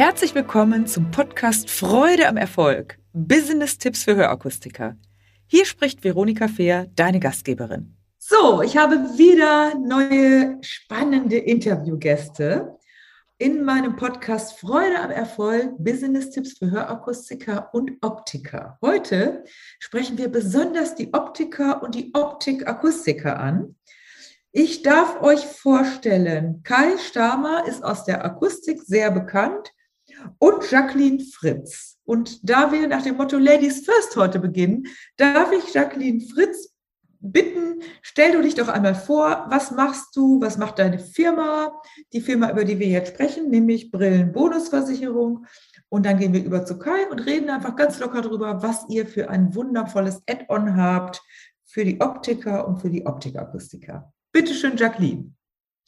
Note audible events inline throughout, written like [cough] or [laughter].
Herzlich willkommen zum Podcast Freude am Erfolg. Business-Tipps für Hörakustiker. Hier spricht Veronika Fehr, deine Gastgeberin. So, ich habe wieder neue spannende Interviewgäste in meinem Podcast Freude am Erfolg, Business-Tipps für Hörakustiker und Optiker. Heute sprechen wir besonders die Optiker und die Optikakustiker an. Ich darf euch vorstellen, Kai Stamer ist aus der Akustik sehr bekannt und Jacqueline Fritz. Und da wir nach dem Motto Ladies First heute beginnen, darf ich Jacqueline Fritz bitten, stell du dich doch einmal vor, was machst du, was macht deine Firma, die Firma, über die wir jetzt sprechen, nämlich Brillenbonusversicherung. Und dann gehen wir über zu Kai und reden einfach ganz locker darüber, was ihr für ein wundervolles Add-on habt für die Optiker und für die Optikakustiker. Bitte schön, Jacqueline.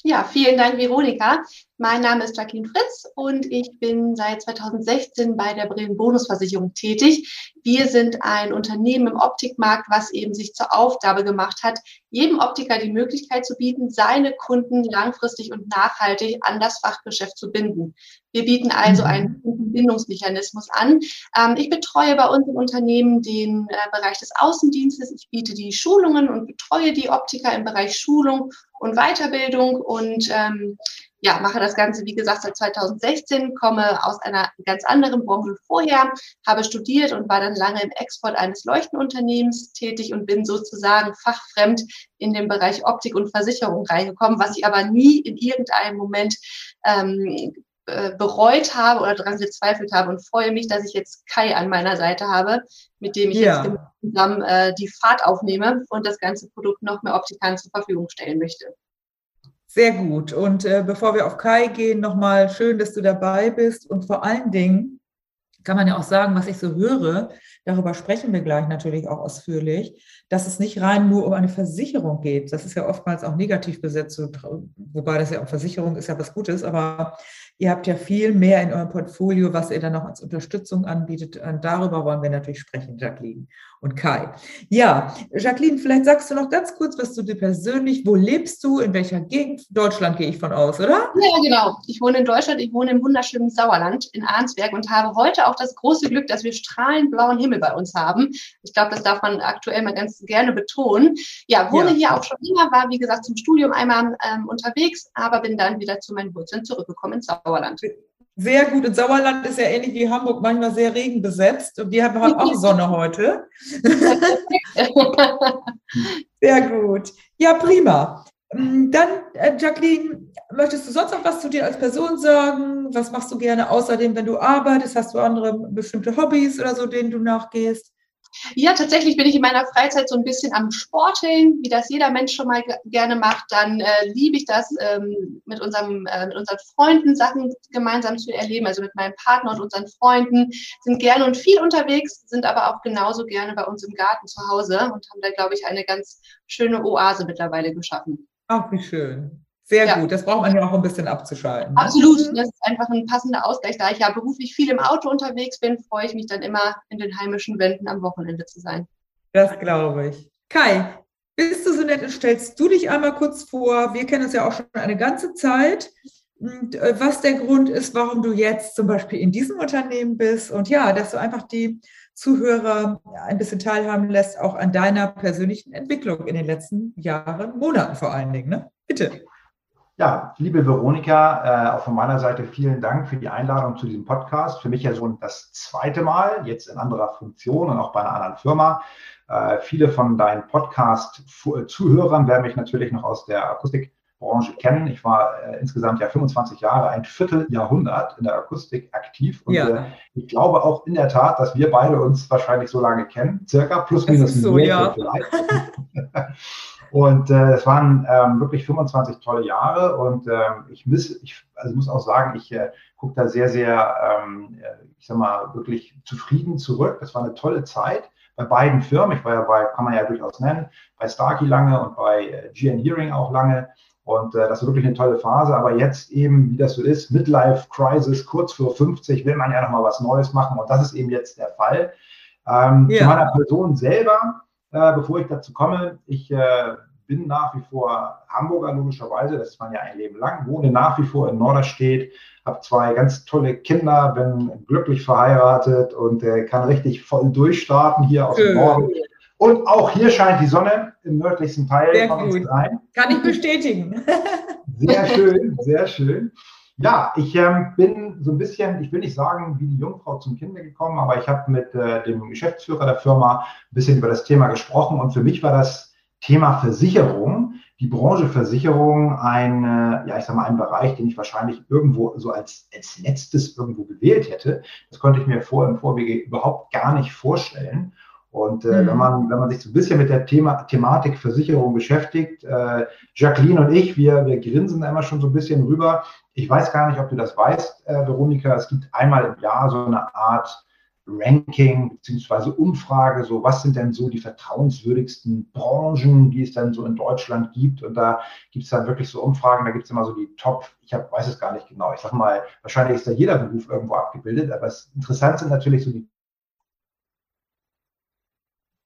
Ja, vielen Dank, Veronika. Mein Name ist Jacqueline Fritz und ich bin seit 2016 bei der Brillenbonusversicherung tätig. Wir sind ein Unternehmen im Optikmarkt, was eben sich zur Aufgabe gemacht hat, jedem Optiker die Möglichkeit zu bieten, seine Kunden langfristig und nachhaltig an das Fachgeschäft zu binden. Wir bieten also einen mhm. Bindungsmechanismus an. Ähm, ich betreue bei uns im Unternehmen den äh, Bereich des Außendienstes. Ich biete die Schulungen und betreue die Optiker im Bereich Schulung und Weiterbildung und ähm, ja, mache das Ganze, wie gesagt, seit 2016, komme aus einer ganz anderen Branche vorher, habe studiert und war dann lange im Export eines Leuchtenunternehmens tätig und bin sozusagen fachfremd in den Bereich Optik und Versicherung reingekommen, was ich aber nie in irgendeinem Moment ähm, äh, bereut habe oder daran gezweifelt habe und freue mich, dass ich jetzt Kai an meiner Seite habe, mit dem ich ja. jetzt zusammen äh, die Fahrt aufnehme und das ganze Produkt noch mehr Optikern zur Verfügung stellen möchte. Sehr gut. Und äh, bevor wir auf Kai gehen, nochmal schön, dass du dabei bist. Und vor allen Dingen kann man ja auch sagen, was ich so höre, darüber sprechen wir gleich natürlich auch ausführlich, dass es nicht rein nur um eine Versicherung geht. Das ist ja oftmals auch negativ besetzt, wobei das ja auch Versicherung ist ja was Gutes, aber Ihr habt ja viel mehr in eurem Portfolio, was ihr dann noch als Unterstützung anbietet. Und darüber wollen wir natürlich sprechen, Jacqueline und Kai. Ja, Jacqueline, vielleicht sagst du noch ganz kurz, was du dir persönlich, wo lebst du, in welcher Gegend? Deutschland gehe ich von aus, oder? Ja, genau. Ich wohne in Deutschland, ich wohne im wunderschönen Sauerland in Arnsberg und habe heute auch das große Glück, dass wir strahlend blauen Himmel bei uns haben. Ich glaube, das darf man aktuell mal ganz gerne betonen. Ja, wohne ja. hier auch schon immer, war wie gesagt zum Studium einmal ähm, unterwegs, aber bin dann wieder zu meinen Wurzeln zurückgekommen in Sauerland. Sauerland. Sehr gut. Und Sauerland ist ja ähnlich wie Hamburg manchmal sehr regenbesetzt. Und wir haben auch [laughs] Sonne heute. [laughs] sehr gut. Ja, prima. Mm, dann, äh, Jacqueline, möchtest du sonst noch was zu dir als Person sagen? Was machst du gerne außerdem, wenn du arbeitest? Hast du andere bestimmte Hobbys oder so, denen du nachgehst? Ja, tatsächlich bin ich in meiner Freizeit so ein bisschen am Sporteln, wie das jeder Mensch schon mal gerne macht. Dann äh, liebe ich das, ähm, mit, unserem, äh, mit unseren Freunden Sachen gemeinsam zu erleben. Also mit meinem Partner und unseren Freunden sind gerne und viel unterwegs, sind aber auch genauso gerne bei uns im Garten zu Hause und haben da, glaube ich, eine ganz schöne Oase mittlerweile geschaffen. Ach, wie schön. Sehr ja. gut, das braucht man ja auch ein bisschen abzuschalten. Ne? Absolut, das ist einfach ein passender Ausgleich. Da ich ja beruflich viel im Auto unterwegs bin, freue ich mich dann immer, in den heimischen Wänden am Wochenende zu sein. Das glaube ich. Kai, bist du so nett und stellst du dich einmal kurz vor? Wir kennen uns ja auch schon eine ganze Zeit. Und äh, was der Grund ist, warum du jetzt zum Beispiel in diesem Unternehmen bist und ja, dass du einfach die Zuhörer ein bisschen teilhaben lässt, auch an deiner persönlichen Entwicklung in den letzten Jahren, Monaten vor allen Dingen. Ne? Bitte. Ja, liebe Veronika, äh, auch von meiner Seite vielen Dank für die Einladung zu diesem Podcast. Für mich ja so das zweite Mal, jetzt in anderer Funktion und auch bei einer anderen Firma. Äh, viele von deinen Podcast-Zuhörern werden mich natürlich noch aus der Akustikbranche kennen. Ich war äh, insgesamt ja 25 Jahre, ein Vierteljahrhundert in der Akustik aktiv. Und ja. äh, ich glaube auch in der Tat, dass wir beide uns wahrscheinlich so lange kennen, circa plus minus so, ja. [laughs] Und äh, es waren ähm, wirklich 25 tolle Jahre und ähm, ich, miss, ich also muss auch sagen, ich äh, gucke da sehr, sehr, ähm, äh, ich sag mal, wirklich zufrieden zurück. Das war eine tolle Zeit bei beiden Firmen. Ich war ja bei, kann man ja durchaus nennen, bei Starkey lange und bei äh, GN Hearing auch lange. Und äh, das war wirklich eine tolle Phase. Aber jetzt eben, wie das so ist, Midlife Crisis, kurz vor 50, will man ja nochmal was Neues machen. Und das ist eben jetzt der Fall. Ähm, ja. Zu meiner Person selber äh, bevor ich dazu komme, ich äh, bin nach wie vor Hamburger logischerweise, das ist man ja ein Leben lang, wohne nach wie vor in Norderstedt, habe zwei ganz tolle Kinder, bin glücklich verheiratet und äh, kann richtig voll durchstarten hier aus dem Norden. Und auch hier scheint die Sonne im nördlichsten Teil sehr von uns rein. Kann ich bestätigen. Sehr [laughs] schön, sehr schön. Ja, ich ähm, bin so ein bisschen, ich will nicht sagen, wie die Jungfrau zum Kinde gekommen, aber ich habe mit äh, dem Geschäftsführer der Firma ein bisschen über das Thema gesprochen und für mich war das Thema Versicherung, die Branche Versicherung, ein, äh, ja, ich sag mal, ein Bereich, den ich wahrscheinlich irgendwo so als, als letztes irgendwo gewählt hätte. Das konnte ich mir vor im Vorwege überhaupt gar nicht vorstellen. Und äh, mhm. wenn, man, wenn man sich so ein bisschen mit der Thema, Thematik Versicherung beschäftigt, äh, Jacqueline und ich, wir, wir grinsen immer schon so ein bisschen rüber. Ich weiß gar nicht, ob du das weißt, äh, Veronika. Es gibt einmal im Jahr so eine Art Ranking beziehungsweise Umfrage, so was sind denn so die vertrauenswürdigsten Branchen, die es dann so in Deutschland gibt. Und da gibt es dann wirklich so Umfragen, da gibt es immer so die Top, ich hab, weiß es gar nicht genau, ich sag mal, wahrscheinlich ist da jeder Beruf irgendwo abgebildet, aber es interessant sind natürlich so die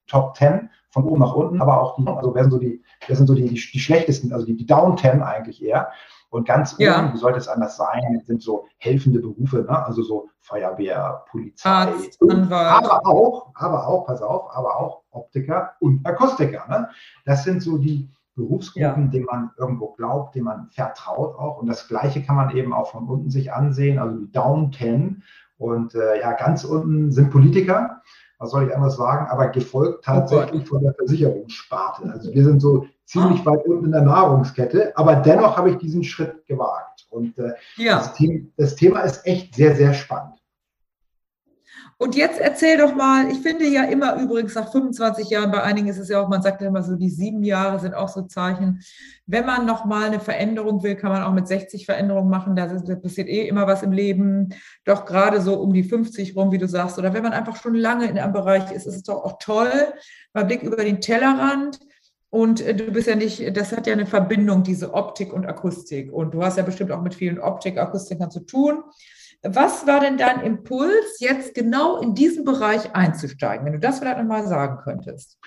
Top 10 von oben nach unten, aber auch die, also wer sind so die, wer sind so die, die, die schlechtesten, also die, die Down 10 eigentlich eher. Und ganz oben, ja. wie sollte es anders sein, sind so helfende Berufe, ne? also so Feuerwehr, Polizei, Arzt, aber auch, aber auch, pass auf, aber auch Optiker und Akustiker. Ne? Das sind so die Berufsgruppen, ja. denen man irgendwo glaubt, denen man vertraut auch. Und das Gleiche kann man eben auch von unten sich ansehen, also die Down 10. Und äh, ja, ganz unten sind Politiker was soll ich anders sagen, aber gefolgt tatsächlich oh von der Versicherungssparte. Also wir sind so ziemlich ah. weit unten in der Nahrungskette, aber dennoch habe ich diesen Schritt gewagt. Und äh, ja. das, Thema, das Thema ist echt sehr, sehr spannend. Und jetzt erzähl doch mal, ich finde ja immer übrigens nach 25 Jahren, bei einigen ist es ja auch, man sagt ja immer so, die sieben Jahre sind auch so Zeichen. Wenn man nochmal eine Veränderung will, kann man auch mit 60 Veränderungen machen. Da passiert eh immer was im Leben. Doch gerade so um die 50 rum, wie du sagst. Oder wenn man einfach schon lange in einem Bereich ist, ist es doch auch toll. Mal Blick über den Tellerrand. Und äh, du bist ja nicht, das hat ja eine Verbindung, diese Optik und Akustik. Und du hast ja bestimmt auch mit vielen Optik-Akustikern zu tun. Was war denn dein Impuls, jetzt genau in diesen Bereich einzusteigen, wenn du das vielleicht nochmal sagen könntest?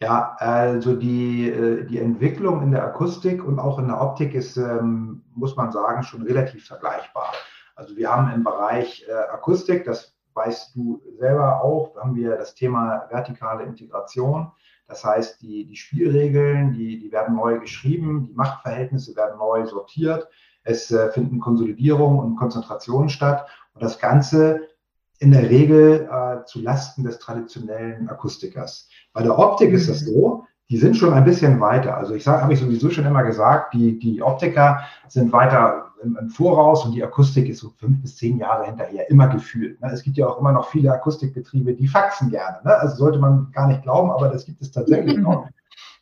Ja, also die, äh, die Entwicklung in der Akustik und auch in der Optik ist, ähm, muss man sagen, schon relativ vergleichbar. Also wir haben im Bereich äh, Akustik, das weißt du selber auch, haben wir das Thema vertikale Integration. Das heißt, die, die Spielregeln, die, die werden neu geschrieben, die Machtverhältnisse werden neu sortiert. Es äh, finden Konsolidierung und Konzentrationen statt und das Ganze in der Regel äh, zu Lasten des traditionellen Akustikers. Bei der Optik ist das mhm. so, die sind schon ein bisschen weiter. Also ich sage, habe ich sowieso schon immer gesagt, die, die Optiker sind weiter im, im, Voraus und die Akustik ist so fünf bis zehn Jahre hinterher, immer gefühlt. Ne? Es gibt ja auch immer noch viele Akustikbetriebe, die faxen gerne. Ne? Also sollte man gar nicht glauben, aber das gibt es tatsächlich noch.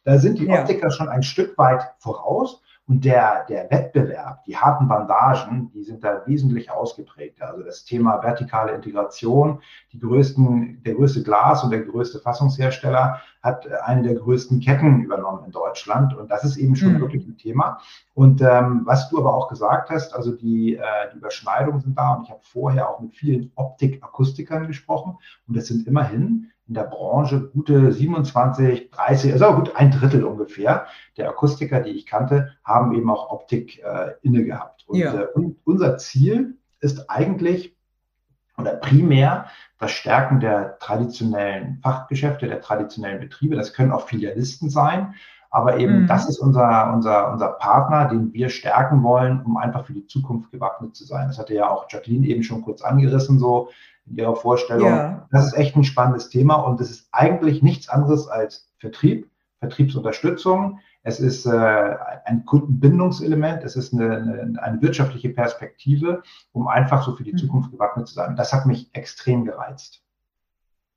Da sind die Optiker schon ein Stück weit voraus. Und der, der Wettbewerb, die harten Bandagen, die sind da wesentlich ausgeprägter. Also das Thema vertikale Integration, die größten, der größte Glas und der größte Fassungshersteller hat eine der größten Ketten übernommen in Deutschland. Und das ist eben schon mhm. wirklich ein Thema. Und ähm, was du aber auch gesagt hast, also die, äh, die Überschneidungen sind da. Und ich habe vorher auch mit vielen Optik-Akustikern gesprochen. Und das sind immerhin in der Branche gute 27, 30, also gut ein Drittel ungefähr der Akustiker, die ich kannte, haben eben auch Optik äh, inne gehabt. Und, ja. äh, und unser Ziel ist eigentlich oder primär das Stärken der traditionellen Fachgeschäfte, der traditionellen Betriebe. Das können auch Filialisten sein. Aber eben, mhm. das ist unser, unser, unser Partner, den wir stärken wollen, um einfach für die Zukunft gewappnet zu sein. Das hatte ja auch Jacqueline eben schon kurz angerissen, so in ihrer Vorstellung. Ja. Das ist echt ein spannendes Thema und es ist eigentlich nichts anderes als Vertrieb, Vertriebsunterstützung. Es ist äh, ein Kundenbindungselement, es ist eine, eine, eine, wirtschaftliche Perspektive, um einfach so für die mhm. Zukunft gewappnet zu sein. Das hat mich extrem gereizt.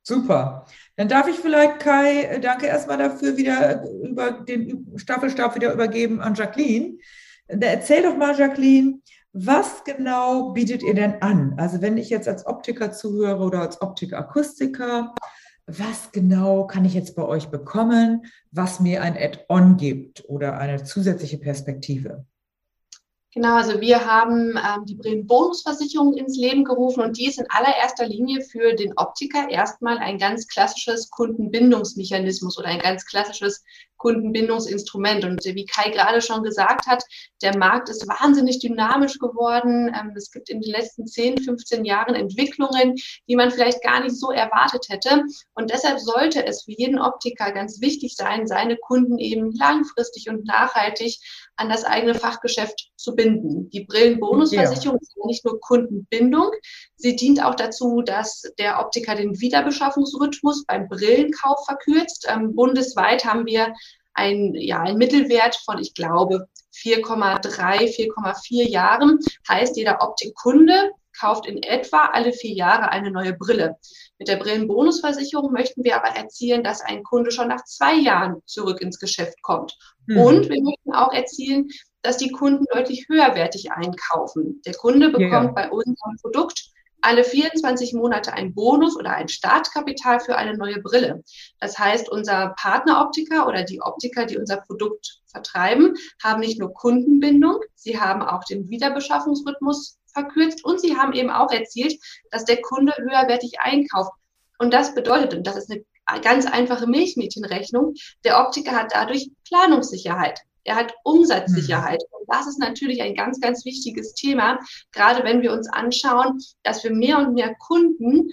Super. Dann darf ich vielleicht Kai, danke erstmal dafür, wieder über den Staffelstab wieder übergeben an Jacqueline. Erzähl doch mal, Jacqueline, was genau bietet ihr denn an? Also wenn ich jetzt als Optiker zuhöre oder als Optikakustiker, was genau kann ich jetzt bei euch bekommen, was mir ein Add-on gibt oder eine zusätzliche Perspektive? Genau, also wir haben ähm, die Bremen Bonusversicherung ins Leben gerufen und die ist in allererster Linie für den Optiker erstmal ein ganz klassisches Kundenbindungsmechanismus oder ein ganz klassisches Kundenbindungsinstrument. Und wie Kai gerade schon gesagt hat, der Markt ist wahnsinnig dynamisch geworden. Ähm, es gibt in den letzten 10, 15 Jahren Entwicklungen, die man vielleicht gar nicht so erwartet hätte. Und deshalb sollte es für jeden Optiker ganz wichtig sein, seine Kunden eben langfristig und nachhaltig an das eigene Fachgeschäft zu binden. Die Brillenbonusversicherung ja. ist nicht nur Kundenbindung, sie dient auch dazu, dass der Optiker den Wiederbeschaffungsrhythmus beim Brillenkauf verkürzt. Ähm, bundesweit haben wir ein, ja, ein Mittelwert von, ich glaube, 4,3, 4,4 Jahren. Heißt, jeder Optikkunde kauft in etwa alle vier Jahre eine neue Brille. Mit der Brillenbonusversicherung möchten wir aber erzielen, dass ein Kunde schon nach zwei Jahren zurück ins Geschäft kommt. Mhm. Und wir möchten auch erzielen, dass die Kunden deutlich höherwertig einkaufen. Der Kunde bekommt ja. bei unserem Produkt alle 24 Monate ein Bonus oder ein Startkapital für eine neue Brille. Das heißt, unser Partneroptiker oder die Optiker, die unser Produkt vertreiben, haben nicht nur Kundenbindung, sie haben auch den Wiederbeschaffungsrhythmus verkürzt und sie haben eben auch erzielt, dass der Kunde höherwertig einkauft. Und das bedeutet, und das ist eine ganz einfache Milchmädchenrechnung, der Optiker hat dadurch Planungssicherheit. Er hat Umsatzsicherheit. Mhm. Und das ist natürlich ein ganz, ganz wichtiges Thema, gerade wenn wir uns anschauen, dass wir mehr und mehr Kunden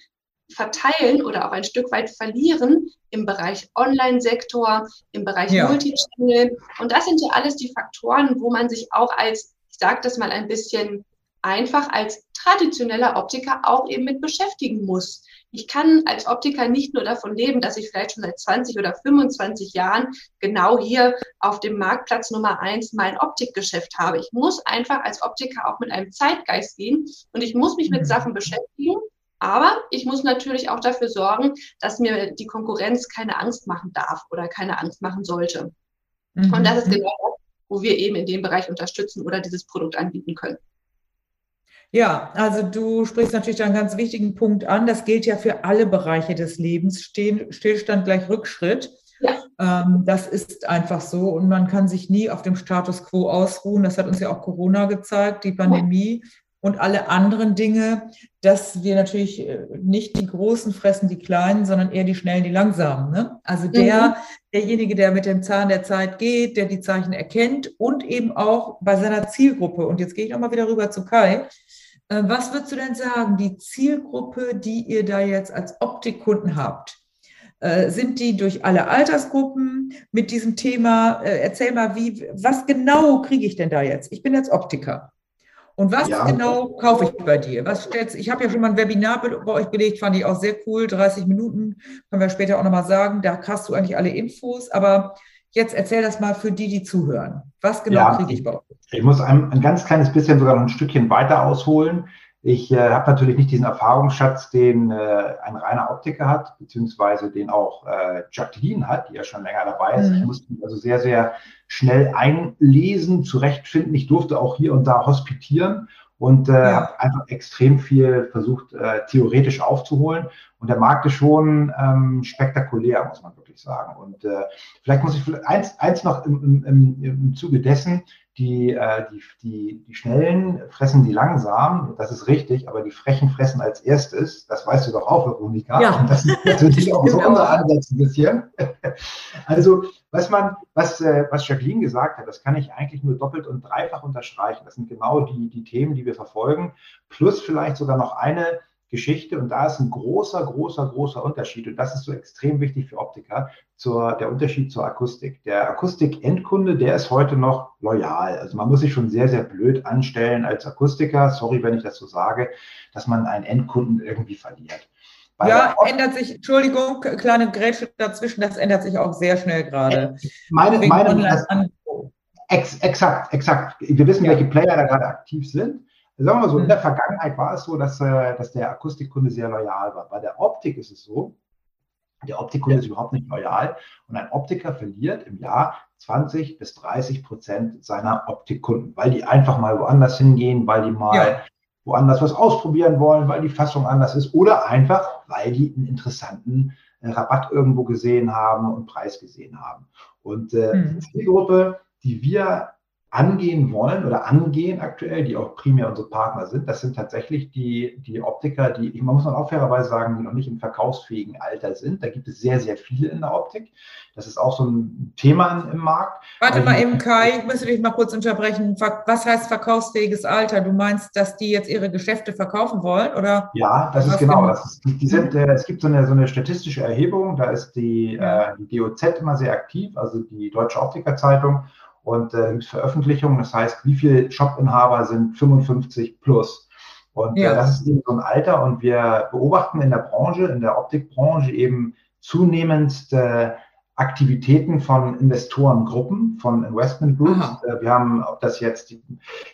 verteilen oder auch ein Stück weit verlieren im Bereich Online-Sektor, im Bereich ja. Multichannel. Und das sind ja alles die Faktoren, wo man sich auch als, ich sage das mal ein bisschen einfach als traditioneller Optiker auch eben mit beschäftigen muss. Ich kann als Optiker nicht nur davon leben, dass ich vielleicht schon seit 20 oder 25 Jahren genau hier auf dem Marktplatz Nummer eins mein Optikgeschäft habe. Ich muss einfach als Optiker auch mit einem Zeitgeist gehen und ich muss mich mit mhm. Sachen beschäftigen. Aber ich muss natürlich auch dafür sorgen, dass mir die Konkurrenz keine Angst machen darf oder keine Angst machen sollte. Mhm. Und das ist genau das, wo wir eben in dem Bereich unterstützen oder dieses Produkt anbieten können. Ja, also du sprichst natürlich einen ganz wichtigen Punkt an. Das gilt ja für alle Bereiche des Lebens. Stillstand gleich Rückschritt. Ja. Ähm, das ist einfach so und man kann sich nie auf dem Status quo ausruhen. Das hat uns ja auch Corona gezeigt, die Pandemie und alle anderen Dinge, dass wir natürlich äh, nicht die Großen fressen, die Kleinen, sondern eher die Schnellen, die Langsamen. Ne? Also der, mhm. derjenige, der mit dem Zahn der Zeit geht, der die Zeichen erkennt und eben auch bei seiner Zielgruppe. Und jetzt gehe ich nochmal wieder rüber zu Kai was würdest du denn sagen, die Zielgruppe, die ihr da jetzt als Optikkunden habt? Äh, sind die durch alle Altersgruppen mit diesem Thema? Äh, erzähl mal, wie, was genau kriege ich denn da jetzt? Ich bin jetzt Optiker. Und was ja. genau kaufe ich bei dir? Was stellst Ich habe ja schon mal ein Webinar bei euch belegt, fand ich auch sehr cool. 30 Minuten, können wir später auch nochmal sagen. Da hast du eigentlich alle Infos. Aber Jetzt erzähl das mal für die, die zuhören. Was genau ja, kriege ich bei euch? Ich muss ein, ein, ganz kleines bisschen sogar noch ein Stückchen weiter ausholen. Ich äh, habe natürlich nicht diesen Erfahrungsschatz, den äh, ein reiner Optiker hat, beziehungsweise den auch äh, Jacqueline hat, die ja schon länger dabei ist. Mhm. Ich musste mich also sehr, sehr schnell einlesen, zurechtfinden. Ich durfte auch hier und da hospitieren und äh, ja. habe einfach extrem viel versucht, äh, theoretisch aufzuholen. Und der Markt ist schon ähm, spektakulär, muss man wirklich sagen. Und äh, vielleicht muss ich eins, eins noch im, im, im Zuge dessen, die, äh, die, die, die Schnellen fressen die langsam, das ist richtig, aber die Frechen fressen als erstes, das weißt du doch auch, Veronika. Ja. Und das ist [laughs] natürlich auch so unser Ansatz ein bisschen. [laughs] Also, was man, was, äh, was Jacqueline gesagt hat, das kann ich eigentlich nur doppelt und dreifach unterstreichen. Das sind genau die, die Themen, die wir verfolgen, plus vielleicht sogar noch eine Geschichte. Und da ist ein großer, großer, großer Unterschied. Und das ist so extrem wichtig für Optiker, zur, der Unterschied zur Akustik. Der Akustik-Endkunde, der ist heute noch loyal. Also man muss sich schon sehr, sehr blöd anstellen als Akustiker. Sorry, wenn ich das so sage, dass man einen Endkunden irgendwie verliert. Bei ja, ändert sich, Entschuldigung, kleine Grätsche dazwischen, das ändert sich auch sehr schnell gerade. Meine, meine, das, ex, exakt, exakt. Wir wissen, ja. welche Player da gerade aktiv sind. Sagen wir mal so, in der mhm. Vergangenheit war es so, dass, äh, dass der Akustikkunde sehr loyal war. Bei der Optik ist es so, der Optikkunde ja. ist überhaupt nicht loyal und ein Optiker verliert im Jahr 20 bis 30 Prozent seiner Optikkunden, weil die einfach mal woanders hingehen, weil die mal ja. woanders was ausprobieren wollen, weil die Fassung anders ist oder einfach, weil die einen interessanten äh, Rabatt irgendwo gesehen haben und Preis gesehen haben. Und äh, mhm. die Zielgruppe, die wir angehen wollen oder angehen aktuell, die auch primär unsere Partner sind, das sind tatsächlich die, die Optiker, die, man muss man auch fairerweise sagen, die noch nicht im verkaufsfähigen Alter sind. Da gibt es sehr, sehr viele in der Optik. Das ist auch so ein Thema im Markt. Warte mal eben, Kai, ich müsste dich mal kurz unterbrechen. Was heißt verkaufsfähiges Alter? Du meinst, dass die jetzt ihre Geschäfte verkaufen wollen, oder? Ja, das ist genau das. Ist, die sind, äh, es gibt so eine, so eine statistische Erhebung, da ist die, äh, die DOZ immer sehr aktiv, also die Deutsche Optikerzeitung und äh, Veröffentlichungen. Das heißt, wie viele Shopinhaber sind 55 plus? Und äh, ja. äh, das ist eben so ein Alter. Und wir beobachten in der Branche, in der Optikbranche eben zunehmend äh, Aktivitäten von Investorengruppen, von Investment Groups. Äh, wir haben, ob das jetzt, die,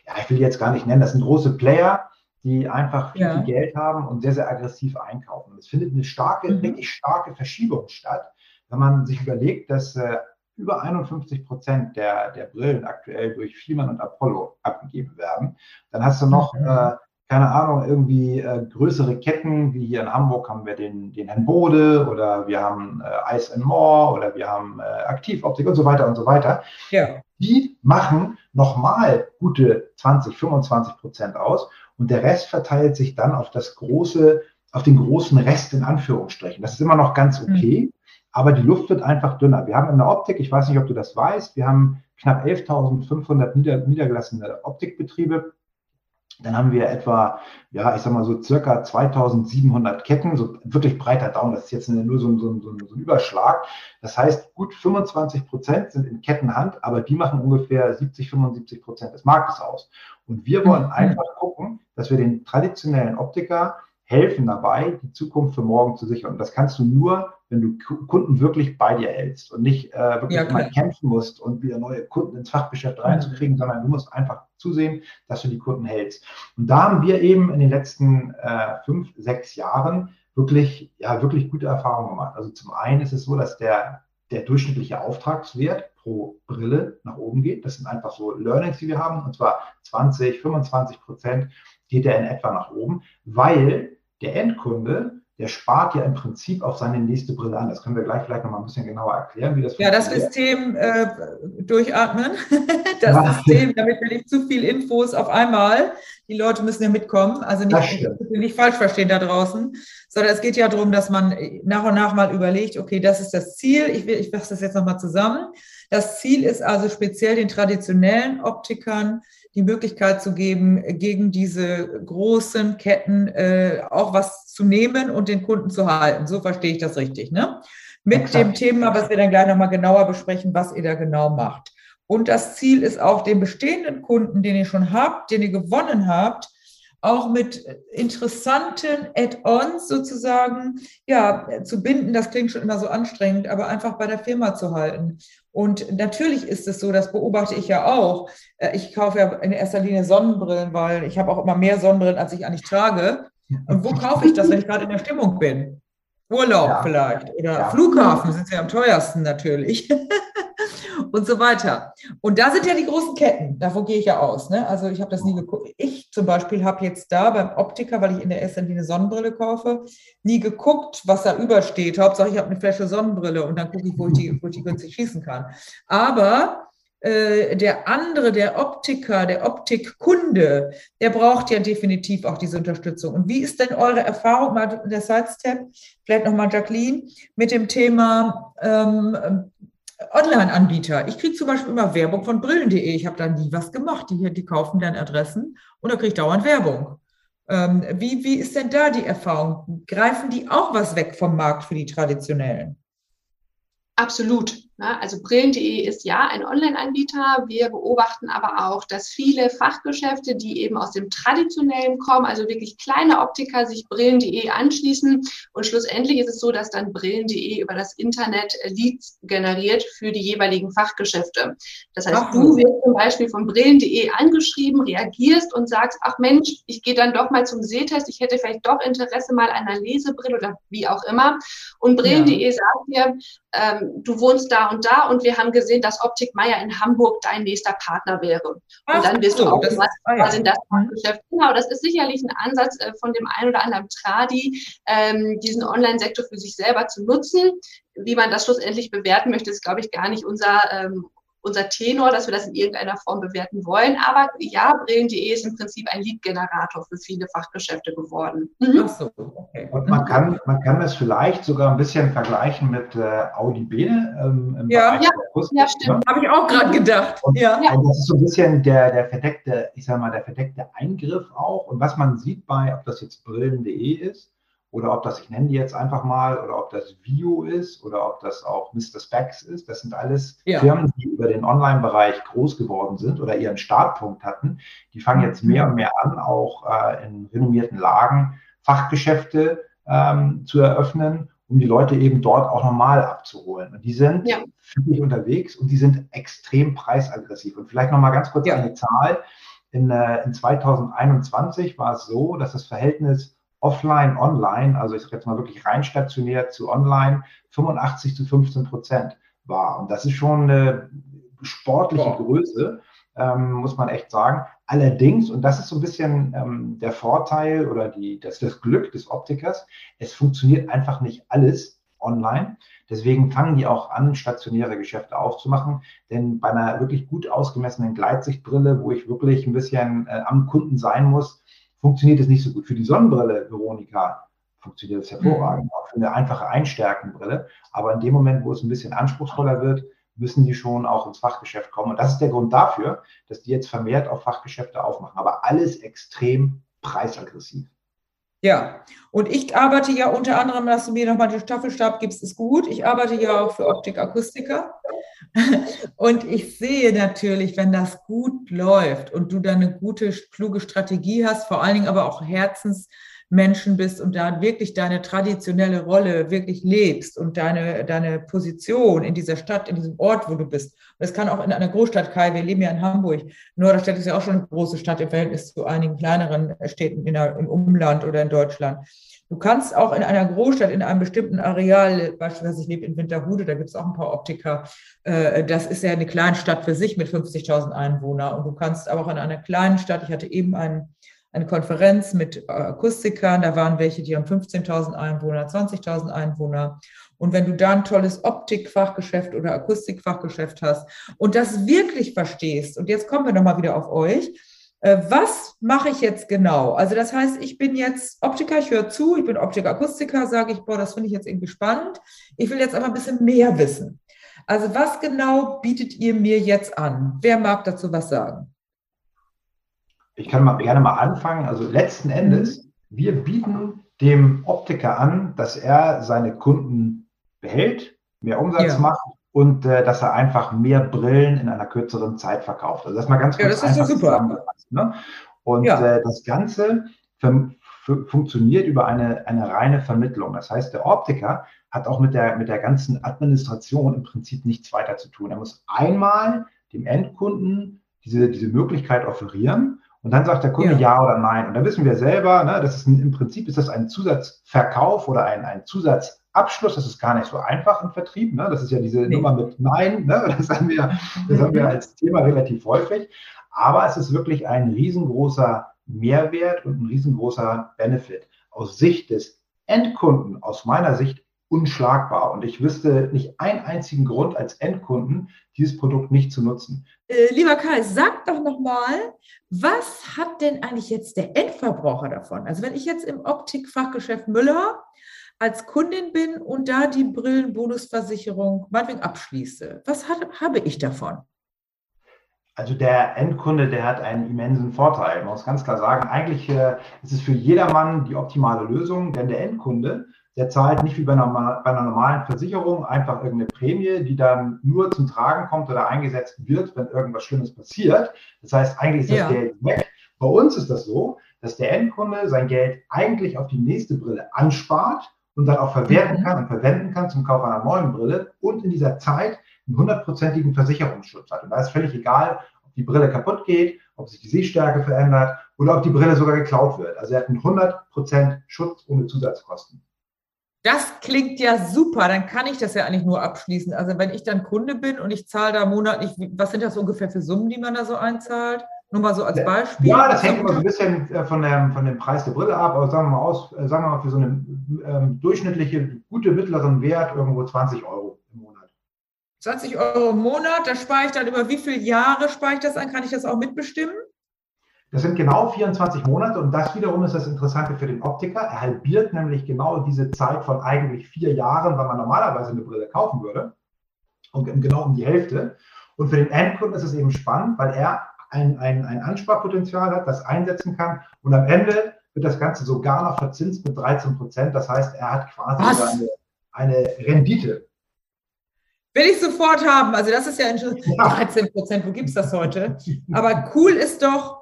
ja, ich will jetzt gar nicht nennen, das sind große Player, die einfach viel, ja. viel Geld haben und sehr, sehr aggressiv einkaufen. Es findet eine starke, mhm. richtig starke Verschiebung statt, wenn man sich überlegt, dass äh, über 51 Prozent der, der Brillen aktuell durch Fiemann und Apollo abgegeben werden. Dann hast du noch, mhm. äh, keine Ahnung, irgendwie äh, größere Ketten, wie hier in Hamburg haben wir den, den Herrn Bode oder wir haben äh, Ice and More oder wir haben äh, Aktivoptik und so weiter und so weiter. Ja. Die machen nochmal gute 20, 25 Prozent aus und der Rest verteilt sich dann auf das große, auf den großen Rest in Anführungsstrichen. Das ist immer noch ganz okay. Mhm aber die Luft wird einfach dünner. Wir haben in der Optik, ich weiß nicht, ob du das weißt, wir haben knapp 11.500 nieder, niedergelassene Optikbetriebe. Dann haben wir etwa, ja, ich sag mal so circa 2700 Ketten, so wirklich breiter Daumen, das ist jetzt nur so, so, so, so ein Überschlag. Das heißt, gut 25 Prozent sind in Kettenhand, aber die machen ungefähr 70, 75 Prozent des Marktes aus. Und wir wollen mhm. einfach gucken, dass wir den traditionellen Optiker helfen dabei, die Zukunft für morgen zu sichern. Und das kannst du nur, wenn du Kunden wirklich bei dir hältst und nicht äh, wirklich ja, immer kämpfen musst und wieder neue Kunden ins Fachgeschäft reinzukriegen, sondern du musst einfach zusehen, dass du die Kunden hältst. Und da haben wir eben in den letzten äh, fünf, sechs Jahren wirklich, ja, wirklich gute Erfahrungen gemacht. Also zum einen ist es so, dass der, der durchschnittliche Auftragswert pro Brille nach oben geht. Das sind einfach so Learnings, die wir haben, und zwar 20, 25 Prozent geht er in etwa nach oben, weil der Endkunde der spart ja im Prinzip auf seine nächste Brille an. Das können wir gleich vielleicht noch mal ein bisschen genauer erklären, wie das Ja, das System äh, durchatmen. [laughs] das ja. System, damit wir nicht zu viel Infos auf einmal. Die Leute müssen ja mitkommen. Also nicht, nicht falsch verstehen da draußen, sondern es geht ja darum, dass man nach und nach mal überlegt, okay, das ist das Ziel. Ich, will, ich fasse das jetzt nochmal zusammen. Das Ziel ist also speziell den traditionellen Optikern die Möglichkeit zu geben, gegen diese großen Ketten äh, auch was zu nehmen und den Kunden zu halten. So verstehe ich das richtig, ne? Mit okay. dem Thema, was wir dann gleich nochmal genauer besprechen, was ihr da genau macht. Und das Ziel ist auch, den bestehenden Kunden, den ihr schon habt, den ihr gewonnen habt, auch mit interessanten Add-ons sozusagen ja, zu binden. Das klingt schon immer so anstrengend, aber einfach bei der Firma zu halten. Und natürlich ist es so, das beobachte ich ja auch. Äh, ich kaufe ja in erster Linie Sonnenbrillen, weil ich habe auch immer mehr Sonnenbrillen, als ich eigentlich trage. Und wo kaufe ich das, wenn ich gerade in der Stimmung bin? Urlaub ja. vielleicht oder ja. Flughafen sind sie am teuersten natürlich. [laughs] und so weiter. Und da sind ja die großen Ketten, davon gehe ich ja aus. Ne? Also ich habe das nie geguckt. Ich zum Beispiel habe jetzt da beim Optiker, weil ich in der ersten Linie Sonnenbrille kaufe, nie geguckt, was da übersteht. Hauptsache, ich habe eine Flasche Sonnenbrille und dann gucke ich, wo ich die, wo ich die günstig schießen kann. Aber äh, der andere, der Optiker, der Optikkunde, der braucht ja definitiv auch diese Unterstützung. Und wie ist denn eure Erfahrung, mal der Sidestep, vielleicht nochmal Jacqueline, mit dem Thema ähm, Online-Anbieter. Ich kriege zum Beispiel immer Werbung von brillen.de. Ich habe da nie was gemacht. Die, die kaufen dann Adressen und da kriege ich dauernd Werbung. Ähm, wie, wie ist denn da die Erfahrung? Greifen die auch was weg vom Markt für die traditionellen? Absolut. Also Brillen.de ist ja ein Online-Anbieter. Wir beobachten aber auch, dass viele Fachgeschäfte, die eben aus dem Traditionellen kommen, also wirklich kleine Optiker, sich Brillen.de anschließen. Und schlussendlich ist es so, dass dann Brillen.de über das Internet Leads generiert für die jeweiligen Fachgeschäfte. Das heißt, ach, du wirst zum Beispiel von Brillen.de angeschrieben, reagierst und sagst, ach Mensch, ich gehe dann doch mal zum Sehtest, ich hätte vielleicht doch Interesse mal an einer Lesebrille oder wie auch immer. Und Brillen.de ja. sagt dir, ähm, du wohnst da und da und wir haben gesehen, dass Optik Meier in Hamburg dein nächster Partner wäre. Ach, und dann wirst so, du auch das was, was in das Geschäft. Genau, das ist sicherlich ein Ansatz äh, von dem einen oder anderen Tradi, ähm, diesen Online-Sektor für sich selber zu nutzen. Wie man das schlussendlich bewerten möchte, ist, glaube ich, gar nicht unser ähm, unser Tenor, dass wir das in irgendeiner Form bewerten wollen. Aber ja, Brillen.de ist im Prinzip ein Lead-Generator für viele Fachgeschäfte geworden. Mhm. Ach so, okay. Und man kann, man kann das vielleicht sogar ein bisschen vergleichen mit äh, Audi Bene. Ähm, ja, ja, ja, stimmt. Habe ich auch gerade gedacht. Und, ja. und das ist so ein bisschen der, der verdeckte, ich sage mal, der verdeckte Eingriff auch. Und was man sieht bei, ob das jetzt Brillen.de ist, oder ob das, ich nenne die jetzt einfach mal, oder ob das Vio ist oder ob das auch Mr. Specs ist. Das sind alles ja. Firmen, die über den Online-Bereich groß geworden sind oder ihren Startpunkt hatten. Die fangen jetzt mehr und mehr an, auch äh, in renommierten Lagen Fachgeschäfte ähm, zu eröffnen, um die Leute eben dort auch normal abzuholen. Und die sind ja. wirklich unterwegs und die sind extrem preisaggressiv. Und vielleicht nochmal ganz kurz ja. eine Zahl. In, äh, in 2021 war es so, dass das Verhältnis offline, online, also ich sage jetzt mal wirklich rein stationär zu online, 85 zu 15 Prozent war. Und das ist schon eine sportliche Boah. Größe, ähm, muss man echt sagen. Allerdings, und das ist so ein bisschen ähm, der Vorteil oder die, das, das Glück des Optikers, es funktioniert einfach nicht alles online. Deswegen fangen die auch an, stationäre Geschäfte aufzumachen. Denn bei einer wirklich gut ausgemessenen Gleitsichtbrille, wo ich wirklich ein bisschen äh, am Kunden sein muss, funktioniert es nicht so gut. Für die Sonnenbrille, Veronika, funktioniert es hervorragend, mhm. auch für eine einfache Einstärkenbrille. Aber in dem Moment, wo es ein bisschen anspruchsvoller wird, müssen die schon auch ins Fachgeschäft kommen. Und das ist der Grund dafür, dass die jetzt vermehrt auch Fachgeschäfte aufmachen. Aber alles extrem preisaggressiv. Ja, und ich arbeite ja unter anderem, dass du mir nochmal den Staffelstab gibst, ist gut. Ich arbeite ja auch für Optikakustiker. [laughs] Und ich sehe natürlich, wenn das gut läuft und du dann eine gute, kluge Strategie hast, vor allen Dingen aber auch Herzensmenschen bist und da wirklich deine traditionelle Rolle wirklich lebst und deine, deine Position in dieser Stadt, in diesem Ort, wo du bist. Das kann auch in einer Großstadt, Kai, wir leben ja in Hamburg. Norderstedt ist ja auch schon eine große Stadt im Verhältnis zu einigen kleineren Städten der, im Umland oder in Deutschland. Du kannst auch in einer Großstadt, in einem bestimmten Areal, beispielsweise ich lebe in Winterhude, da gibt es auch ein paar Optiker, äh, das ist ja eine Kleinstadt für sich mit 50.000 Einwohnern. Und du kannst aber auch in einer kleinen Stadt, ich hatte eben ein, eine Konferenz mit Akustikern, da waren welche, die haben 15.000 Einwohner, 20.000 Einwohner. Und wenn du da ein tolles Optikfachgeschäft oder Akustikfachgeschäft hast und das wirklich verstehst, und jetzt kommen wir nochmal wieder auf euch, äh, was mache ich jetzt genau? Also das heißt, ich bin jetzt Optiker, ich höre zu, ich bin Optikakustiker, sage ich, boah, das finde ich jetzt irgendwie spannend. Ich will jetzt aber ein bisschen mehr wissen. Also was genau bietet ihr mir jetzt an? Wer mag dazu was sagen? Ich kann mal, gerne mal anfangen. Also letzten Endes, mhm. wir bieten dem Optiker an, dass er seine Kunden behält, mehr Umsatz ja. macht und äh, dass er einfach mehr Brillen in einer kürzeren Zeit verkauft. Also das mal ganz kurz ja, das ist einfach super. Ne? Und ja. äh, das Ganze funktioniert über eine, eine reine Vermittlung. Das heißt, der Optiker hat auch mit der, mit der ganzen Administration im Prinzip nichts weiter zu tun. Er muss einmal dem Endkunden diese, diese Möglichkeit offerieren und dann sagt der Kunde ja, ja oder nein. Und da wissen wir selber, ne, das ist ein, im Prinzip ist das ein Zusatzverkauf oder ein, ein Zusatz Abschluss, das ist gar nicht so einfach im Vertrieb. Ne? Das ist ja diese nee. Nummer mit Nein, ne? [laughs] das, haben wir, das haben wir als Thema relativ häufig. Aber es ist wirklich ein riesengroßer Mehrwert und ein riesengroßer Benefit. Aus Sicht des Endkunden, aus meiner Sicht unschlagbar. Und ich wüsste nicht einen einzigen Grund als Endkunden, dieses Produkt nicht zu nutzen. Äh, lieber Kai, sag doch nochmal, was hat denn eigentlich jetzt der Endverbraucher davon? Also wenn ich jetzt im Optikfachgeschäft Müller als Kundin bin und da die Brillenbonusversicherung meinetwegen abschließe, was hat, habe ich davon? Also der Endkunde, der hat einen immensen Vorteil. Man muss ganz klar sagen, eigentlich äh, ist es für jedermann die optimale Lösung, denn der Endkunde, der zahlt nicht wie bei einer, bei einer normalen Versicherung einfach irgendeine Prämie, die dann nur zum Tragen kommt oder eingesetzt wird, wenn irgendwas Schlimmes passiert. Das heißt, eigentlich ist das ja. Geld weg. Bei uns ist das so, dass der Endkunde sein Geld eigentlich auf die nächste Brille anspart und dann auch verwerten mhm. kann und verwenden kann zum Kauf einer neuen Brille und in dieser Zeit einen hundertprozentigen Versicherungsschutz hat. Und da ist völlig egal, ob die Brille kaputt geht, ob sich die Sehstärke verändert oder ob die Brille sogar geklaut wird. Also er hat einen 100% Schutz ohne Zusatzkosten. Das klingt ja super, dann kann ich das ja eigentlich nur abschließen. Also wenn ich dann Kunde bin und ich zahle da monatlich, was sind das ungefähr für Summen, die man da so einzahlt? Nur mal so als Beispiel. Ja, das hängt immer so ein bisschen äh, von dem, von dem Preis der Brille ab, aber sagen wir mal aus, äh, sagen wir mal für so eine ähm, durchschnittliche, gute mittleren Wert irgendwo 20 Euro im Monat. 20 Euro im Monat, da spare ich dann über wie viele Jahre spare ich das an? Kann ich das auch mitbestimmen? Das sind genau 24 Monate und das wiederum ist das Interessante für den Optiker. Er halbiert nämlich genau diese Zeit von eigentlich vier Jahren, weil man normalerweise eine Brille kaufen würde. Und genau um die Hälfte. Und für den Endkunden ist es eben spannend, weil er ein, ein, ein Ansparpotenzial hat, das einsetzen kann. Und am Ende wird das Ganze sogar noch verzinst mit 13 Prozent. Das heißt, er hat quasi eine, eine Rendite. Will ich sofort haben. Also das ist ja, ja. 13 Prozent. Wo gibt es das heute? Aber cool ist doch,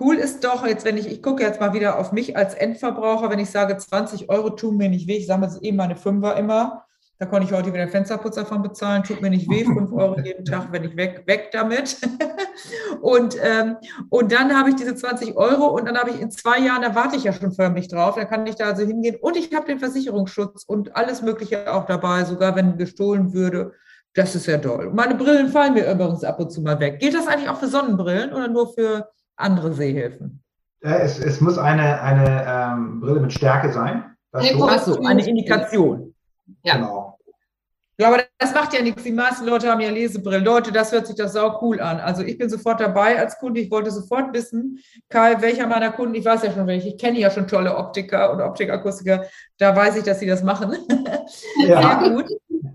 cool ist doch, jetzt wenn ich, ich gucke jetzt mal wieder auf mich als Endverbraucher, wenn ich sage, 20 Euro tun mir nicht weh, ich sammle eben meine Fünfer immer. Da konnte ich heute wieder Fensterputzer von bezahlen, tut mir nicht weh, [laughs] 5 Euro jeden Tag, wenn ich weg, weg damit. [laughs] und, ähm, und dann habe ich diese 20 Euro und dann habe ich in zwei Jahren, da warte ich ja schon förmlich drauf, dann kann ich da also hingehen und ich habe den Versicherungsschutz und alles Mögliche auch dabei, sogar wenn gestohlen würde. Das ist ja toll. Meine Brillen fallen mir übrigens ab und zu mal weg. Gilt das eigentlich auch für Sonnenbrillen oder nur für andere Sehhilfen? Es, es muss eine, eine ähm, Brille mit Stärke sein. Das so. Achso, eine Indikation. Ja. Genau. Ja, aber das macht ja nichts. Die meisten Leute haben ja Lesebrillen. Leute, das hört sich doch sau cool an. Also ich bin sofort dabei als Kunde. Ich wollte sofort wissen, Kai, welcher meiner Kunden, ich weiß ja schon welche, ich kenne ja schon tolle Optiker und Optikakustiker, da weiß ich, dass sie das machen. [laughs] Ja. Sehr gut.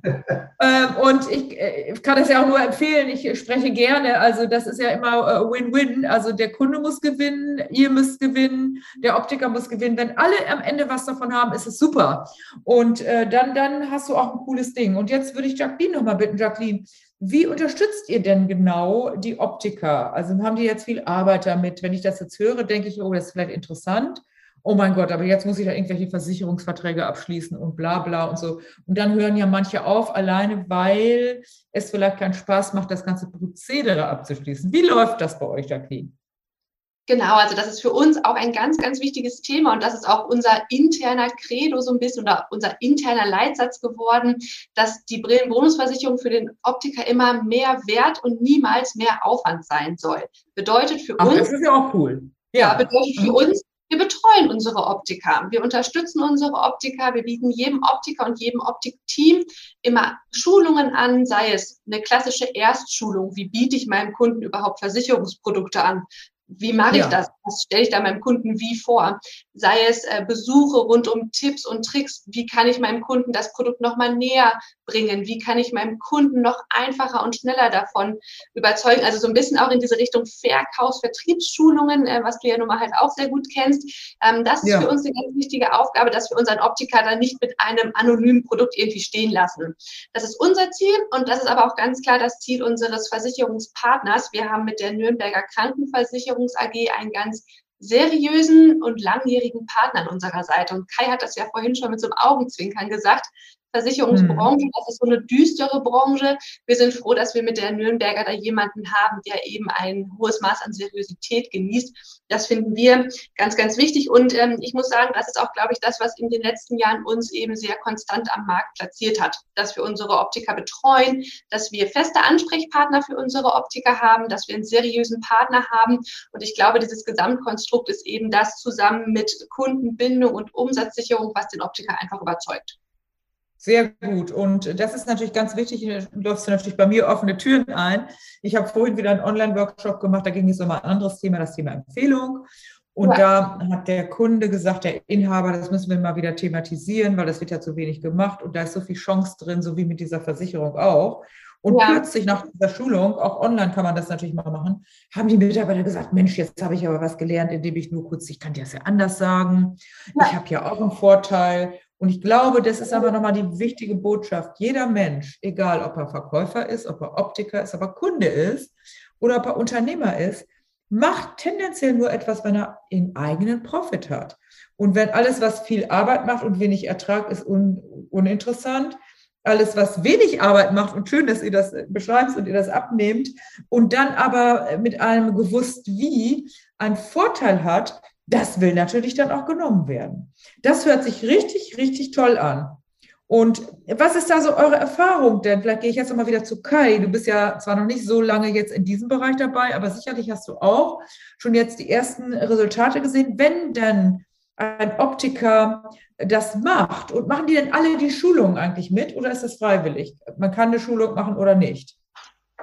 Ähm, und ich, äh, ich, kann es ja auch nur empfehlen, ich spreche gerne, also das ist ja immer äh, Win-Win, also der Kunde muss gewinnen, ihr müsst gewinnen, der Optiker muss gewinnen, wenn alle am Ende was davon haben, ist es super. Und äh, dann, dann hast du auch ein cooles Ding. Und jetzt würde ich Jacqueline nochmal bitten, Jacqueline, wie unterstützt ihr denn genau die Optiker? Also haben die jetzt viel Arbeit damit? Wenn ich das jetzt höre, denke ich, oh, das ist vielleicht interessant oh mein Gott, aber jetzt muss ich da irgendwelche Versicherungsverträge abschließen und bla bla und so. Und dann hören ja manche auf, alleine weil es vielleicht keinen Spaß macht, das ganze Prozedere abzuschließen. Wie läuft das bei euch, Jacqueline? Genau, also das ist für uns auch ein ganz, ganz wichtiges Thema und das ist auch unser interner Credo so ein bisschen oder unser interner Leitsatz geworden, dass die Brillenbonusversicherung für den Optiker immer mehr Wert und niemals mehr Aufwand sein soll. Bedeutet für Ach, uns. Das ist ja auch cool. Ja, bedeutet für uns, wir betreuen unsere Optiker. Wir unterstützen unsere Optiker. Wir bieten jedem Optiker und jedem Optikteam immer Schulungen an, sei es eine klassische Erstschulung. Wie biete ich meinem Kunden überhaupt Versicherungsprodukte an? Wie mache ich ja. das? Was stelle ich da meinem Kunden wie vor? Sei es äh, Besuche rund um Tipps und Tricks. Wie kann ich meinem Kunden das Produkt nochmal näher bringen? Wie kann ich meinem Kunden noch einfacher und schneller davon überzeugen? Also so ein bisschen auch in diese Richtung Verkaufs-, Vertriebsschulungen, äh, was du ja nun mal halt auch sehr gut kennst. Ähm, das ist ja. für uns eine ganz wichtige Aufgabe, dass wir unseren Optiker dann nicht mit einem anonymen Produkt irgendwie stehen lassen. Das ist unser Ziel und das ist aber auch ganz klar das Ziel unseres Versicherungspartners. Wir haben mit der Nürnberger Krankenversicherungs AG einen ganz seriösen und langjährigen Partner an unserer Seite. Und Kai hat das ja vorhin schon mit so einem Augenzwinkern gesagt. Versicherungsbranche, mhm. das ist so eine düstere Branche. Wir sind froh, dass wir mit der Nürnberger da jemanden haben, der eben ein hohes Maß an Seriosität genießt. Das finden wir ganz, ganz wichtig. Und ähm, ich muss sagen, das ist auch, glaube ich, das, was in den letzten Jahren uns eben sehr konstant am Markt platziert hat. Dass wir unsere Optiker betreuen, dass wir feste Ansprechpartner für unsere Optiker haben, dass wir einen seriösen Partner haben. Und ich glaube, dieses Gesamtkonstrukt ist eben das zusammen mit Kundenbindung und Umsatzsicherung, was den Optiker einfach überzeugt. Sehr gut. Und das ist natürlich ganz wichtig. Du läufst natürlich bei mir offene Türen ein. Ich habe vorhin wieder einen Online-Workshop gemacht. Da ging es um ein anderes Thema, das Thema Empfehlung. Und da hat der Kunde gesagt, der Inhaber, das müssen wir mal wieder thematisieren, weil das wird ja zu wenig gemacht. Und da ist so viel Chance drin, so wie mit dieser Versicherung auch. Und ja. plötzlich nach dieser Schulung, auch online kann man das natürlich mal machen, haben die Mitarbeiter gesagt, Mensch, jetzt habe ich aber was gelernt, indem ich nur kurz, ich kann dir das ja anders sagen. Ja. Ich habe ja auch einen Vorteil. Und ich glaube, das ist aber nochmal die wichtige Botschaft. Jeder Mensch, egal ob er Verkäufer ist, ob er Optiker ist, ob er Kunde ist oder ob er Unternehmer ist, macht tendenziell nur etwas, wenn er einen eigenen Profit hat. Und wenn alles, was viel Arbeit macht und wenig Ertrag, ist un uninteressant. Alles, was wenig Arbeit macht und schön, dass ihr das beschreibt und ihr das abnehmt und dann aber mit einem gewusst wie einen Vorteil hat, das will natürlich dann auch genommen werden. Das hört sich richtig, richtig toll an. Und was ist da so eure Erfahrung denn? Vielleicht gehe ich jetzt nochmal wieder zu Kai. Du bist ja zwar noch nicht so lange jetzt in diesem Bereich dabei, aber sicherlich hast du auch schon jetzt die ersten Resultate gesehen. Wenn denn ein Optiker das macht? Und machen die denn alle die Schulungen eigentlich mit oder ist das freiwillig? Man kann eine Schulung machen oder nicht?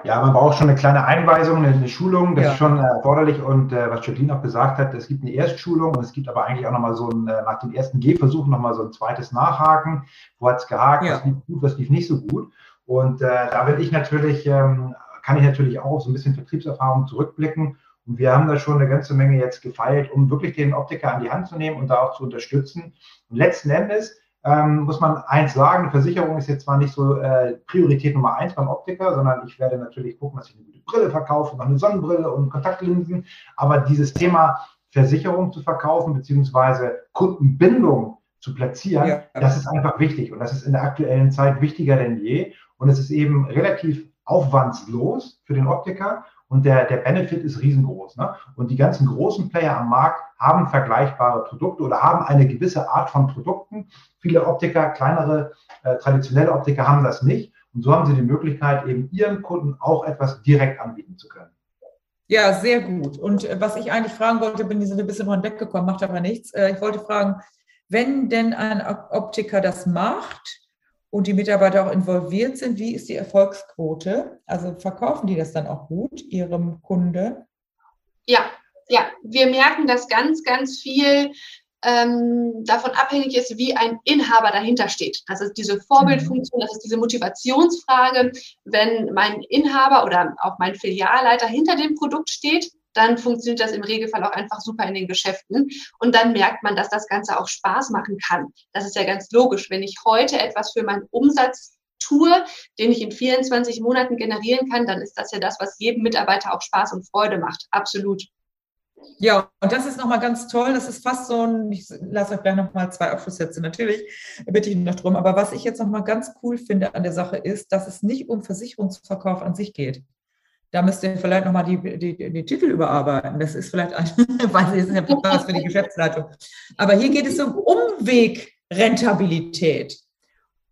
Ja, man braucht schon eine kleine Einweisung, eine Schulung, das ja. ist schon erforderlich. Und äh, was Jacqueline auch gesagt hat, es gibt eine Erstschulung und es gibt aber eigentlich auch nochmal so ein, äh, nach dem ersten Gehversuch nochmal so ein zweites Nachhaken. Wo hat es gehakt, ja. was lief gut, was lief nicht so gut. Und äh, da will ich natürlich, ähm, kann ich natürlich auch so ein bisschen Vertriebserfahrung zurückblicken. Und wir haben da schon eine ganze Menge jetzt gefeilt, um wirklich den Optiker an die Hand zu nehmen und da auch zu unterstützen. Und letzten Endes ähm, muss man eins sagen, Versicherung ist jetzt zwar nicht so äh, Priorität Nummer eins beim Optiker, sondern ich werde natürlich gucken, dass ich eine gute Brille verkaufe, noch eine Sonnenbrille und Kontaktlinsen. Aber dieses Thema Versicherung zu verkaufen, beziehungsweise Kundenbindung zu platzieren, ja. das ist einfach wichtig. Und das ist in der aktuellen Zeit wichtiger denn je. Und es ist eben relativ aufwandslos für den Optiker und der, der Benefit ist riesengroß. Ne? Und die ganzen großen Player am Markt haben vergleichbare Produkte oder haben eine gewisse Art von Produkten. Viele Optiker, kleinere, äh, traditionelle Optiker haben das nicht. Und so haben sie die Möglichkeit, eben ihren Kunden auch etwas direkt anbieten zu können. Ja, sehr gut. Und äh, was ich eigentlich fragen wollte, bin ich ein bisschen von weggekommen, macht aber nichts. Äh, ich wollte fragen, wenn denn ein Optiker das macht, und die Mitarbeiter auch involviert sind, wie ist die Erfolgsquote? Also verkaufen die das dann auch gut ihrem Kunde? Ja, ja, wir merken, dass ganz, ganz viel ähm, davon abhängig ist, wie ein Inhaber dahinter steht. Das ist diese Vorbildfunktion, das ist diese Motivationsfrage. Wenn mein Inhaber oder auch mein Filialleiter hinter dem Produkt steht, dann funktioniert das im Regelfall auch einfach super in den Geschäften. Und dann merkt man, dass das Ganze auch Spaß machen kann. Das ist ja ganz logisch. Wenn ich heute etwas für meinen Umsatz tue, den ich in 24 Monaten generieren kann, dann ist das ja das, was jedem Mitarbeiter auch Spaß und Freude macht. Absolut. Ja, und das ist nochmal ganz toll. Das ist fast so ein, ich lasse euch gleich nochmal zwei Abschlusssätze natürlich, bitte ich noch drum. Aber was ich jetzt nochmal ganz cool finde an der Sache ist, dass es nicht um Versicherungsverkauf an sich geht. Da müsst ihr vielleicht nochmal die, die, die Titel überarbeiten. Das ist vielleicht, ein, [laughs] weiß ich, ist ja was für die Geschäftsleitung. Aber hier geht es um Umwegrentabilität.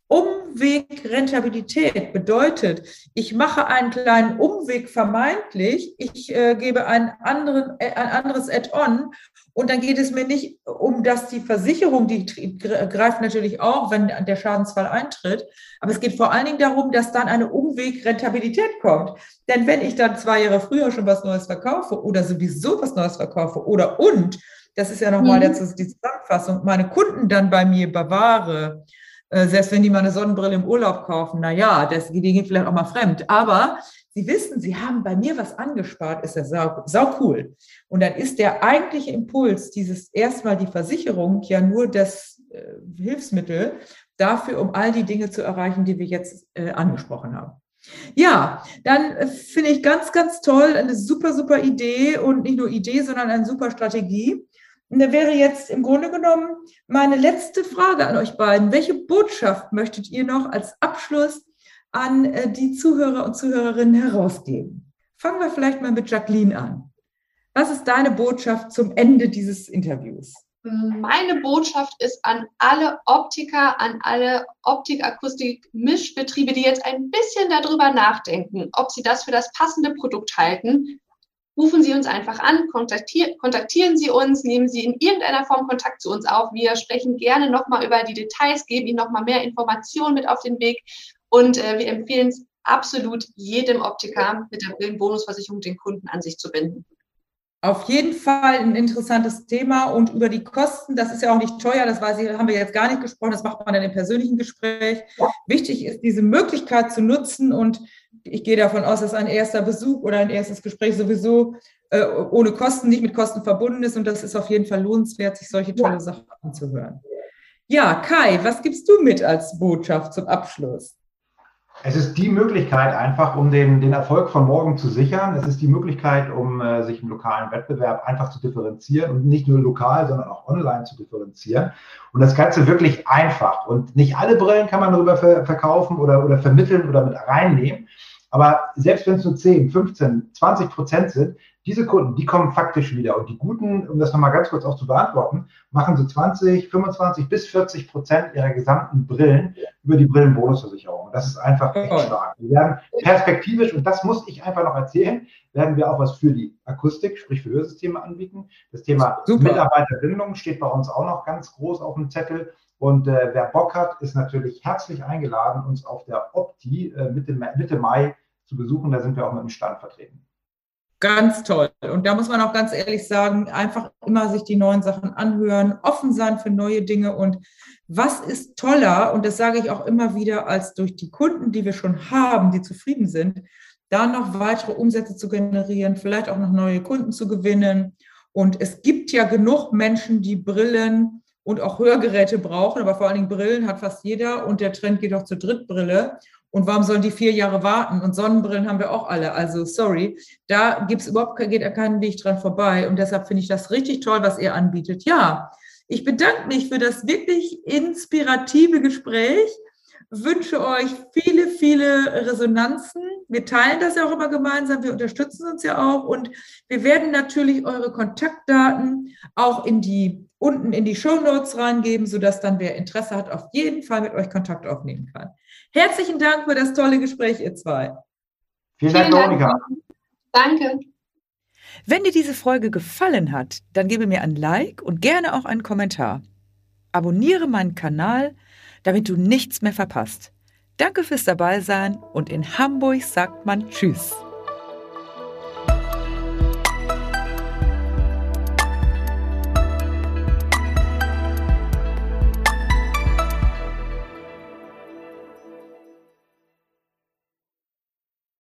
Umwegrentabilität bedeutet, ich mache einen kleinen Umweg vermeintlich, ich äh, gebe einen anderen, äh, ein anderes Add-on und dann geht es mir nicht um, dass die Versicherung, die greift natürlich auch, wenn der Schadensfall eintritt, aber es geht vor allen Dingen darum, dass dann eine Umwegrentabilität kommt. Denn wenn ich dann zwei Jahre früher schon was Neues verkaufe oder sowieso was Neues verkaufe oder und, das ist ja nochmal mhm. die Zusammenfassung, meine Kunden dann bei mir bewahre, äh, selbst wenn die mal eine Sonnenbrille im Urlaub kaufen, na ja, das, die gehen vielleicht auch mal fremd. Aber sie wissen, sie haben bei mir was angespart, ist ja sau, sau cool. Und dann ist der eigentliche Impuls, dieses erstmal die Versicherung, ja nur das äh, Hilfsmittel dafür, um all die Dinge zu erreichen, die wir jetzt äh, angesprochen haben. Ja, dann äh, finde ich ganz, ganz toll, eine super, super Idee und nicht nur Idee, sondern eine super Strategie. Und da wäre jetzt im Grunde genommen meine letzte Frage an euch beiden. Welche Botschaft möchtet ihr noch als Abschluss an äh, die Zuhörer und Zuhörerinnen herausgeben? Fangen wir vielleicht mal mit Jacqueline an. Was ist deine Botschaft zum Ende dieses Interviews? Meine Botschaft ist an alle Optiker, an alle Optik-Akustik-Mischbetriebe, die jetzt ein bisschen darüber nachdenken, ob sie das für das passende Produkt halten, rufen Sie uns einfach an, kontaktier kontaktieren Sie uns, nehmen Sie in irgendeiner Form Kontakt zu uns auf. Wir sprechen gerne nochmal über die Details, geben Ihnen nochmal mehr Informationen mit auf den Weg und äh, wir empfehlen es absolut jedem Optiker mit der Brillenbonusversicherung den Kunden an sich zu binden. Auf jeden Fall ein interessantes Thema und über die Kosten, das ist ja auch nicht teuer, das weiß ich, haben wir jetzt gar nicht gesprochen, das macht man dann im persönlichen Gespräch. Wichtig ist, diese Möglichkeit zu nutzen und ich gehe davon aus, dass ein erster Besuch oder ein erstes Gespräch sowieso äh, ohne Kosten, nicht mit Kosten verbunden ist und das ist auf jeden Fall lohnenswert, sich solche tolle ja. Sachen anzuhören. Ja, Kai, was gibst du mit als Botschaft zum Abschluss? Es ist die Möglichkeit einfach, um den, den Erfolg von morgen zu sichern. Es ist die Möglichkeit, um äh, sich im lokalen Wettbewerb einfach zu differenzieren und nicht nur lokal, sondern auch online zu differenzieren. Und das Ganze wirklich einfach. Und nicht alle Brillen kann man darüber ver verkaufen oder, oder vermitteln oder mit reinnehmen. Aber selbst wenn es nur 10, 15, 20 Prozent sind, diese Kunden, die kommen faktisch wieder. Und die guten, um das nochmal ganz kurz auch zu beantworten, machen so 20, 25 bis 40 Prozent ihrer gesamten Brillen über die Brillenbonusversicherung. Das ist einfach echt stark. Wir werden perspektivisch, und das muss ich einfach noch erzählen, werden wir auch was für die Akustik, sprich für Hörsysteme anbieten. Das Thema Super. Mitarbeiterbindung steht bei uns auch noch ganz groß auf dem Zettel. Und äh, wer Bock hat, ist natürlich herzlich eingeladen, uns auf der Opti äh, Mitte, Mitte Mai zu besuchen. Da sind wir auch mit dem Stand vertreten. Ganz toll. Und da muss man auch ganz ehrlich sagen, einfach immer sich die neuen Sachen anhören, offen sein für neue Dinge. Und was ist toller, und das sage ich auch immer wieder, als durch die Kunden, die wir schon haben, die zufrieden sind, da noch weitere Umsätze zu generieren, vielleicht auch noch neue Kunden zu gewinnen. Und es gibt ja genug Menschen, die Brillen und auch Hörgeräte brauchen, aber vor allen Dingen Brillen hat fast jeder und der Trend geht auch zur Drittbrille. Und warum sollen die vier Jahre warten? Und Sonnenbrillen haben wir auch alle. Also sorry, da gibt's überhaupt geht keinen Weg dran vorbei. Und deshalb finde ich das richtig toll, was ihr anbietet. Ja, ich bedanke mich für das wirklich inspirative Gespräch. Wünsche euch viele, viele Resonanzen. Wir teilen das ja auch immer gemeinsam. Wir unterstützen uns ja auch. Und wir werden natürlich eure Kontaktdaten auch in die, unten in die Show Notes reingeben, sodass dann wer Interesse hat, auf jeden Fall mit euch Kontakt aufnehmen kann. Herzlichen Dank für das tolle Gespräch, ihr zwei. Vielen Dank, Monika. Danke. Wenn dir diese Folge gefallen hat, dann gebe mir ein Like und gerne auch einen Kommentar. Abonniere meinen Kanal, damit du nichts mehr verpasst. Danke fürs Dabeisein und in Hamburg sagt man Tschüss.